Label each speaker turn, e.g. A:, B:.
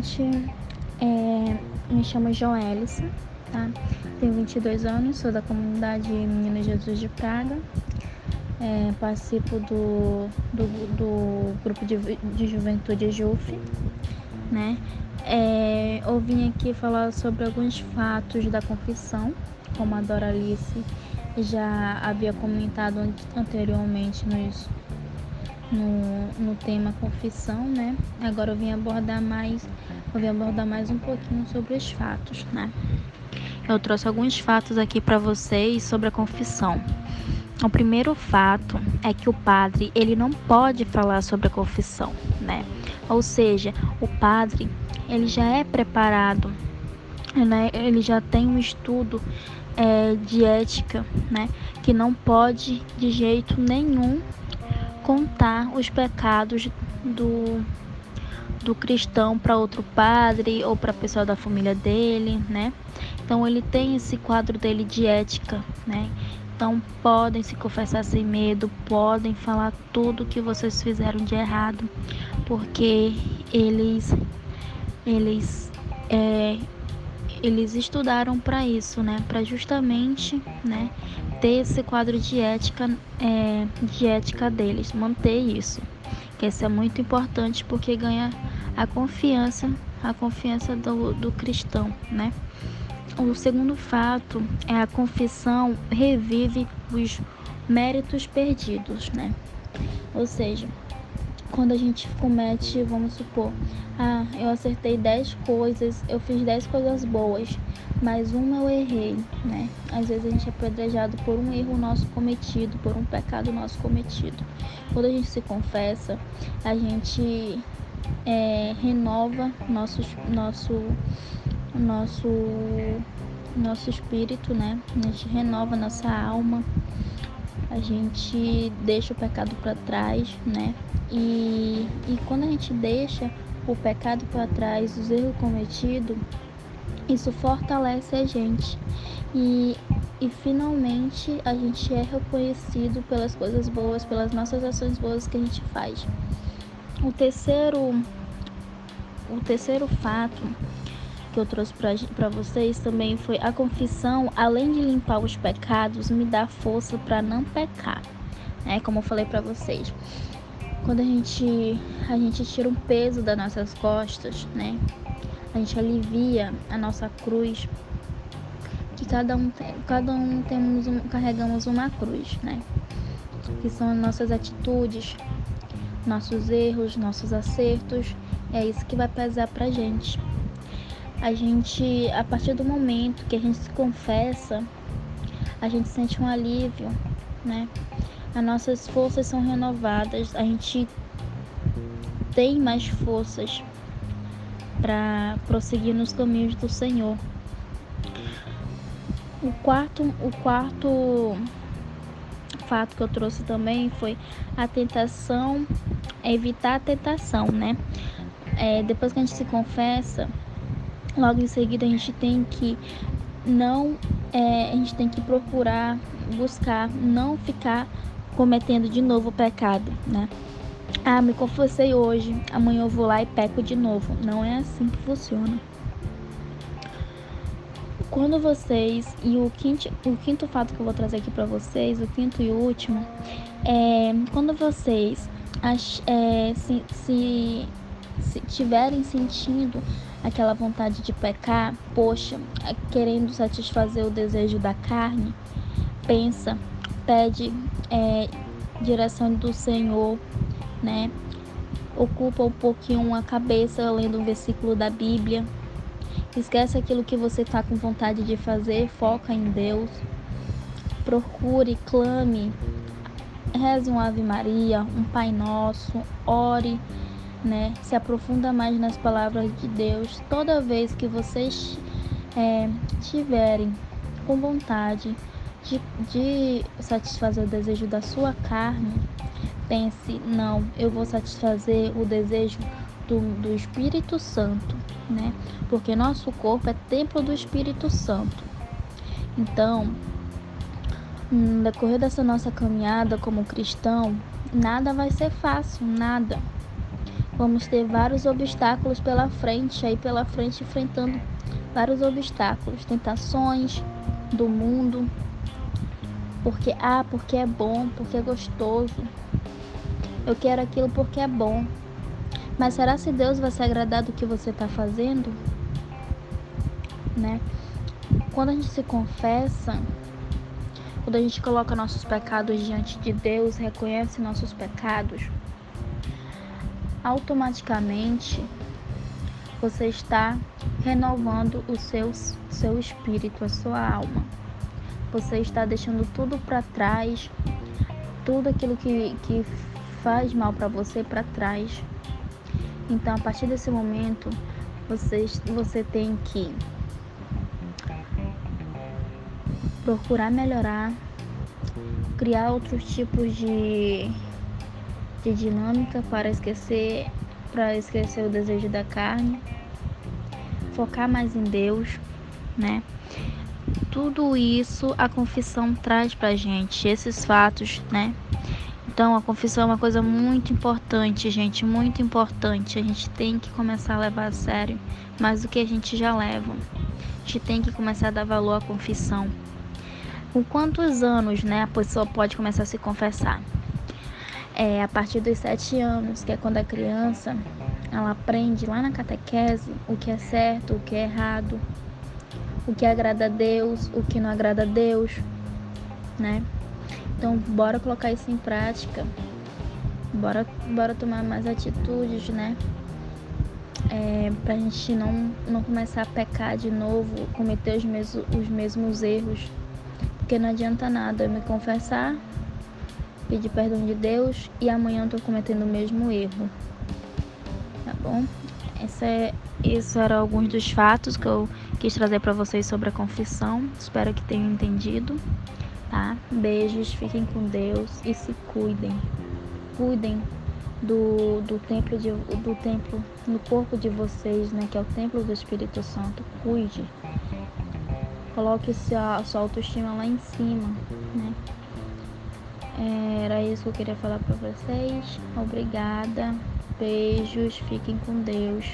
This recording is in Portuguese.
A: gente, é, me chamo Joelissa, tá? Tenho 22 anos, sou da comunidade Menino Jesus de Praga. É, participo do, do, do grupo de, de juventude JUF, né? É, eu vim aqui falar sobre alguns fatos da confissão, como a Doralice já havia comentado anteriormente nos, no, no tema confissão, né? Agora eu vim abordar mais, eu vim abordar mais um pouquinho sobre os fatos, né? Eu trouxe alguns fatos aqui para vocês sobre a confissão. O primeiro fato é que o padre ele não pode falar sobre a confissão, né? Ou seja, o padre ele já é preparado, né? Ele já tem um estudo é, de ética, né? Que não pode de jeito nenhum contar os pecados do, do cristão para outro padre ou para a pessoa da família dele, né? Então ele tem esse quadro dele de ética, né? Então podem se confessar sem medo, podem falar tudo que vocês fizeram de errado, porque eles eles é, eles estudaram para isso, né? Para justamente, né? Ter esse quadro de ética, é, de ética deles, manter isso. Que isso é muito importante porque ganha a confiança, a confiança do, do cristão, né? O segundo fato é a confissão revive os méritos perdidos, né? Ou seja, quando a gente comete, vamos supor, ah, eu acertei 10 coisas, eu fiz 10 coisas boas, mas uma eu errei, né? Às vezes a gente é apedrejado por um erro nosso cometido, por um pecado nosso cometido. Quando a gente se confessa, a gente é, renova nosso, nosso, nosso, nosso espírito, né? A gente renova nossa alma, a gente deixa o pecado para trás, né? E, e quando a gente deixa o pecado para trás, os erros cometidos, isso fortalece a gente. E, e finalmente a gente é reconhecido pelas coisas boas, pelas nossas ações boas que a gente faz. O terceiro, o terceiro fato que eu trouxe para vocês também foi a confissão, além de limpar os pecados, me dá força para não pecar, né? Como eu falei para vocês. Quando a gente a gente tira um peso das nossas costas, né? A gente alivia a nossa cruz. Que cada um cada um temos um, carregamos uma cruz, né? Que são as nossas atitudes, nossos erros, nossos acertos. É isso que vai pesar pra gente a gente, a partir do momento que a gente se confessa, a gente sente um alívio, né? As nossas forças são renovadas, a gente tem mais forças para prosseguir nos caminhos do Senhor. O quarto, o quarto fato que eu trouxe também foi a tentação, evitar a tentação, né? É, depois que a gente se confessa, Logo em seguida a gente tem que não é, a gente tem que procurar buscar não ficar cometendo de novo o pecado, né? Ah, me confessei hoje, amanhã eu vou lá e peco de novo. Não é assim que funciona. Quando vocês e o quinto, o quinto fato que eu vou trazer aqui para vocês, o quinto e último, é quando vocês é, se, se, se tiverem sentindo aquela vontade de pecar, poxa, querendo satisfazer o desejo da carne, pensa, pede é, direção do Senhor, né? Ocupa um pouquinho a cabeça lendo um versículo da Bíblia. Esquece aquilo que você está com vontade de fazer, foca em Deus. Procure, clame, reze um Ave Maria, um Pai Nosso, ore né? Se aprofunda mais nas palavras de Deus. Toda vez que vocês é, tiverem com vontade de, de satisfazer o desejo da sua carne, pense, não, eu vou satisfazer o desejo do, do Espírito Santo, né? Porque nosso corpo é templo do Espírito Santo. Então, no decorrer dessa nossa caminhada como cristão, nada vai ser fácil, nada vamos ter vários obstáculos pela frente, aí pela frente enfrentando vários obstáculos, tentações do mundo, porque ah, porque é bom, porque é gostoso. Eu quero aquilo porque é bom. Mas será se Deus vai se agradar do que você está fazendo? Né? Quando a gente se confessa, quando a gente coloca nossos pecados diante de Deus, reconhece nossos pecados, automaticamente você está renovando o seu, seu espírito, a sua alma. Você está deixando tudo para trás, tudo aquilo que, que faz mal para você para trás. Então, a partir desse momento, você, você tem que procurar melhorar, criar outros tipos de, de dinâmica para esquecer para esquecer o desejo da carne, focar mais em Deus, né? Tudo isso a confissão traz pra gente, esses fatos, né? Então a confissão é uma coisa muito importante, gente, muito importante. A gente tem que começar a levar a sério mais do que a gente já leva. A gente tem que começar a dar valor à confissão. Com quantos anos, né, a pessoa pode começar a se confessar? É, a partir dos sete anos, que é quando a criança ela aprende lá na catequese o que é certo, o que é errado, o que agrada a Deus, o que não agrada a Deus, né? Então, bora colocar isso em prática. Bora, bora tomar mais atitudes, né? É, pra gente não, não começar a pecar de novo, cometer os mesmos, os mesmos erros. Porque não adianta nada eu me confessar pedir perdão de Deus e amanhã eu tô cometendo o mesmo erro. Tá bom? Essa é, esses eram alguns dos fatos que eu quis trazer para vocês sobre a confissão. Espero que tenham entendido. Tá? Beijos, fiquem com Deus e se cuidem. Cuidem do, do templo de, do templo no corpo de vocês, né, que é o templo do Espírito Santo. Cuide. Coloque sua, sua autoestima lá em cima, né? Era isso que eu queria falar para vocês. Obrigada. Beijos. Fiquem com Deus.